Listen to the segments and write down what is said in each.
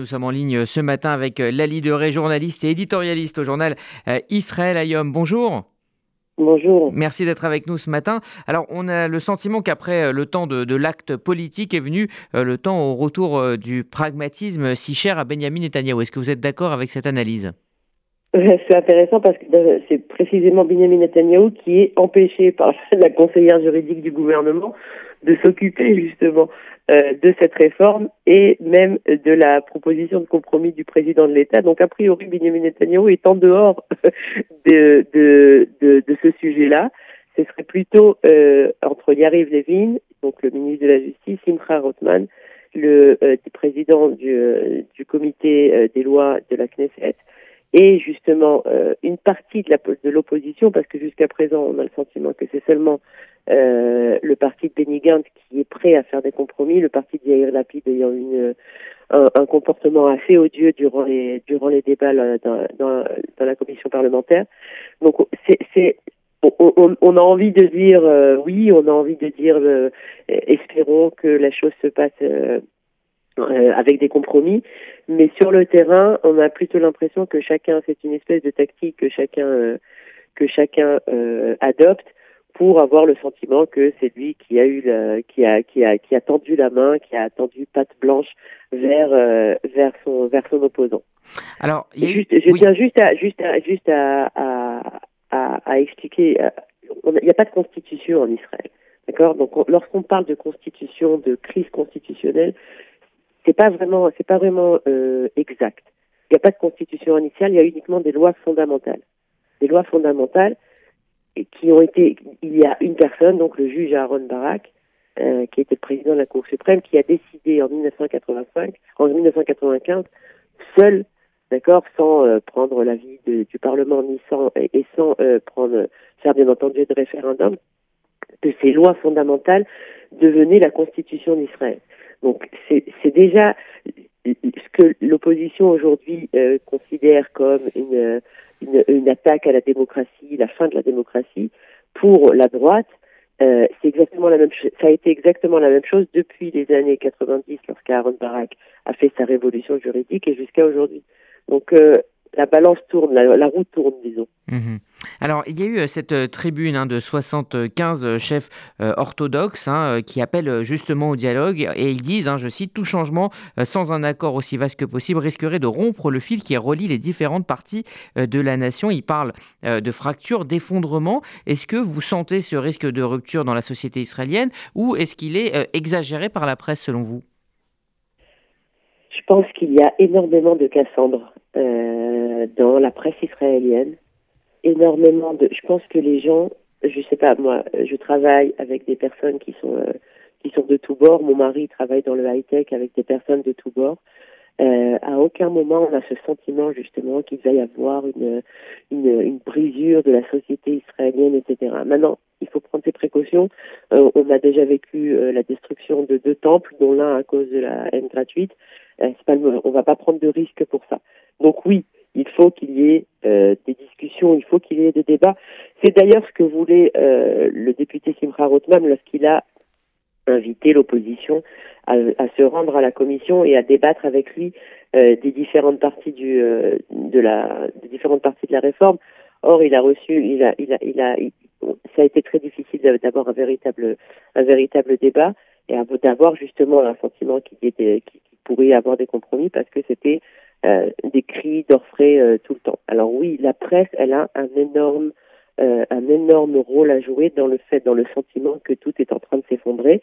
Nous sommes en ligne ce matin avec Lali Deré, journaliste et éditorialiste au journal euh, Israël Ayom. Bonjour. Bonjour. Merci d'être avec nous ce matin. Alors, on a le sentiment qu'après euh, le temps de, l'acte politique est venu euh, le temps au retour du pragmatisme si cher à Benjamin Netanyahu. Est-ce que vous êtes d'accord avec cette analyse? C'est intéressant parce que c'est précisément Benjamin Netanyahu qui est empêché par la conseillère juridique du gouvernement de s'occuper justement euh, de cette réforme et même de la proposition de compromis du président de l'État. Donc, a priori, Benjamin Netanyahu est en dehors de, ce sujet-là. Ce serait plutôt euh, entre Yariv Levin, donc le ministre de la Justice, Simcha Rothman, le euh, président du, euh, du comité des lois de la Knesset, et justement une partie de l'opposition, parce que jusqu'à présent, on a le sentiment que c'est seulement euh, le parti de Benny qui est prêt à faire des compromis, le parti de Yair Lapid ayant une, un, un, comportement assez odieux durant les, durant les débats dans, dans, dans la commission parlementaire. Donc c'est on, on, on, a envie de dire euh, oui, on a envie de dire euh, espérons que la chose se passe euh, avec des compromis, mais sur le terrain, on a plutôt l'impression que chacun, c'est une espèce de tactique que chacun que chacun adopte pour avoir le sentiment que c'est lui qui a eu qui a qui a qui a tendu la main, qui a tendu patte blanche vers euh, vers son vers son opposant. Alors, il y a juste, je tiens juste à juste à juste à à, à, expliquer. Euh, il n'y a pas de constitution en Israël, d'accord? Donc, lorsqu'on parle de constitution, de crise constitutionnelle, c'est pas vraiment c'est pas vraiment euh, exact. Il n'y a pas de constitution initiale, il y a uniquement des lois fondamentales. Des lois fondamentales qui ont été, il y a une personne, donc le juge Aaron Barak, euh, qui était président de la Cour suprême, qui a décidé en 1985, en 1995, seul, d'accord, sans euh, prendre l'avis du Parlement ni sans et sans prendre faire bien entendu de référendum, que ces lois fondamentales devenaient la Constitution d'Israël. Donc c'est déjà ce que l'opposition aujourd'hui considère comme une une, une, attaque à la démocratie, la fin de la démocratie, pour la droite, euh, c'est exactement la même. Ça a été exactement la même chose depuis les années 90, lorsqu'Aaron Barak a fait sa révolution juridique, et jusqu'à aujourd'hui. Donc euh, la balance tourne, la, roue tourne, disons. Mhm. Alors, il y a eu euh, cette euh, tribune hein, de 75 euh, chefs orthodoxes hein, qui appellent justement au dialogue et ils disent, hein, je cite, tout changement sans un accord aussi vaste que possible risquerait de rompre le fil qui relie les différentes parties de la nation. Ils parlent de fracture, d'effondrement. Est-ce que vous sentez ce risque de rupture dans la société israélienne ou est-ce qu'il est exagéré par la presse selon vous? Je pense qu'il y a énormément de Cassandre dans la presse israélienne énormément de. Je pense que les gens, je sais pas, moi, je travaille avec des personnes qui sont euh, qui sont de tous bords. Mon mari travaille dans le high tech avec des personnes de tous bords. Euh, à aucun moment on a ce sentiment justement qu'il va y avoir une, une, une brisure de la société israélienne, etc. Maintenant, il faut prendre ses précautions. Euh, on a déjà vécu euh, la destruction de deux temples, dont l'un à cause de la haine gratuite. Euh, pas on va pas prendre de risques pour ça. Donc oui, il faut qu'il y ait euh, des discussions, il faut qu'il y ait des débats. C'est d'ailleurs ce que voulait euh, le député Simra Rothman lorsqu'il a invité l'opposition à, se rendre à la commission et à débattre avec lui euh, des différentes parties du de la des différentes parties de la réforme. Or, il a reçu, il a, il a, il a, ça a été très difficile d'avoir un véritable un véritable débat et d'avoir justement un sentiment qu'il était qui pourrait y avoir des compromis parce que c'était euh, des cris d'orfraie euh, tout le temps. Alors oui, la presse, elle a un énorme euh, un énorme rôle à jouer dans le fait, dans le sentiment que tout est en train de s'effondrer.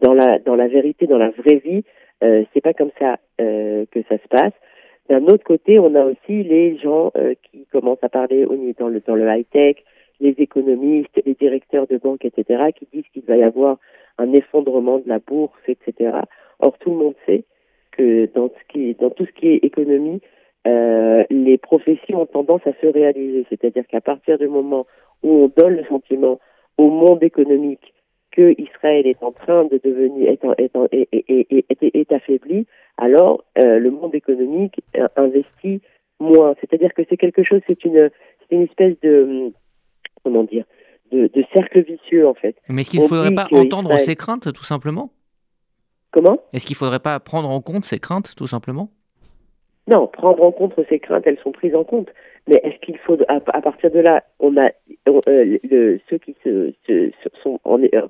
Dans la dans la vérité, dans la vraie vie, euh, c'est pas comme ça que ça se passe. D'un autre côté, on a aussi les gens qui commencent à parler au, dans le dans le high tech, les économistes, les directeurs de banques, etc., qui disent qu'il va y avoir un effondrement de la bourse, etc. Or, tout le monde sait que dans, ce qui, dans tout ce qui est économie, euh, les professions ont tendance à se réaliser. C'est-à-dire qu'à partir du moment où on donne le sentiment au monde économique que Israël est en train de devenir est, est, est, est, est affaibli, alors euh, le monde économique investit moins. C'est-à-dire que c'est quelque chose, c'est une, une espèce de comment dire, de, de cercle vicieux en fait. Mais est-ce qu'il ne faudrait pas entendre ces craintes tout simplement? Comment? Est-ce qu'il ne faudrait pas prendre en compte ces craintes, tout simplement? Non, prendre en compte ces craintes, elles sont prises en compte. Mais est-ce qu'il faut, à, partir de là, on a euh, ceux qui se, sont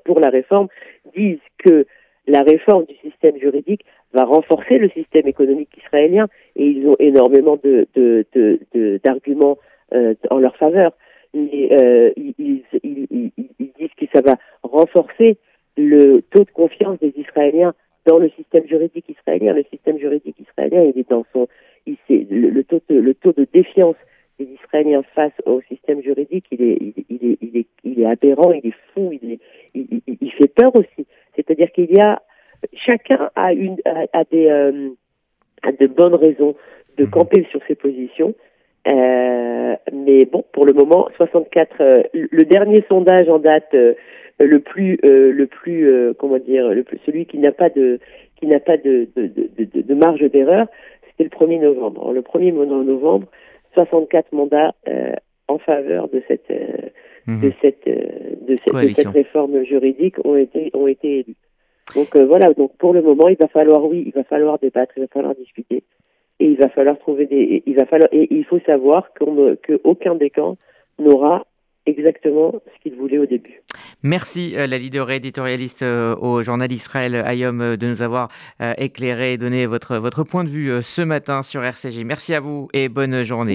pour la réforme disent que la réforme du système juridique va renforcer le système économique israélien et ils ont énormément de, d'arguments euh, en leur faveur. Mais euh, ils, disent que ça va renforcer le taux de confiance des Israéliens dans le système juridique israélien. Le système juridique israélien, il est dans son, il, le, le, taux de, le taux de défiance des Israéliens face au système juridique, il est, il, est, il est, il est aberrant, il est fou, il, est, il, il fait peur aussi. C'est-à-dire qu'il y a chacun a une a, des euh, a de bonnes raisons de mhm. camper sur ses positions. Euh, mais bon, pour le moment, 64. Euh, le dernier sondage en date, euh, le plus, le plus, comment dire, le plus, celui qui n'a pas de, qui n'a pas de, de, de, de marge d'erreur, c'était le 1er novembre. Le 1er novembre, 64 mandats en faveur de cette, mhm. de cette, de cette, de cette réforme juridique ont été, ont été élus. Donc euh, voilà, donc pour le moment, il va falloir, oui, il va falloir débattre, il va falloir discuter, et il va falloir trouver des, il va falloir, et il faut savoir qu'aucun des camps n'aura exactement ce qu'il voulait au début. Merci euh, la leader éditorialiste euh, au journal Israël Ayom de nous avoir éclairé et donné votre, votre point de vue ce matin sur RCG. Merci à vous et bonne journée.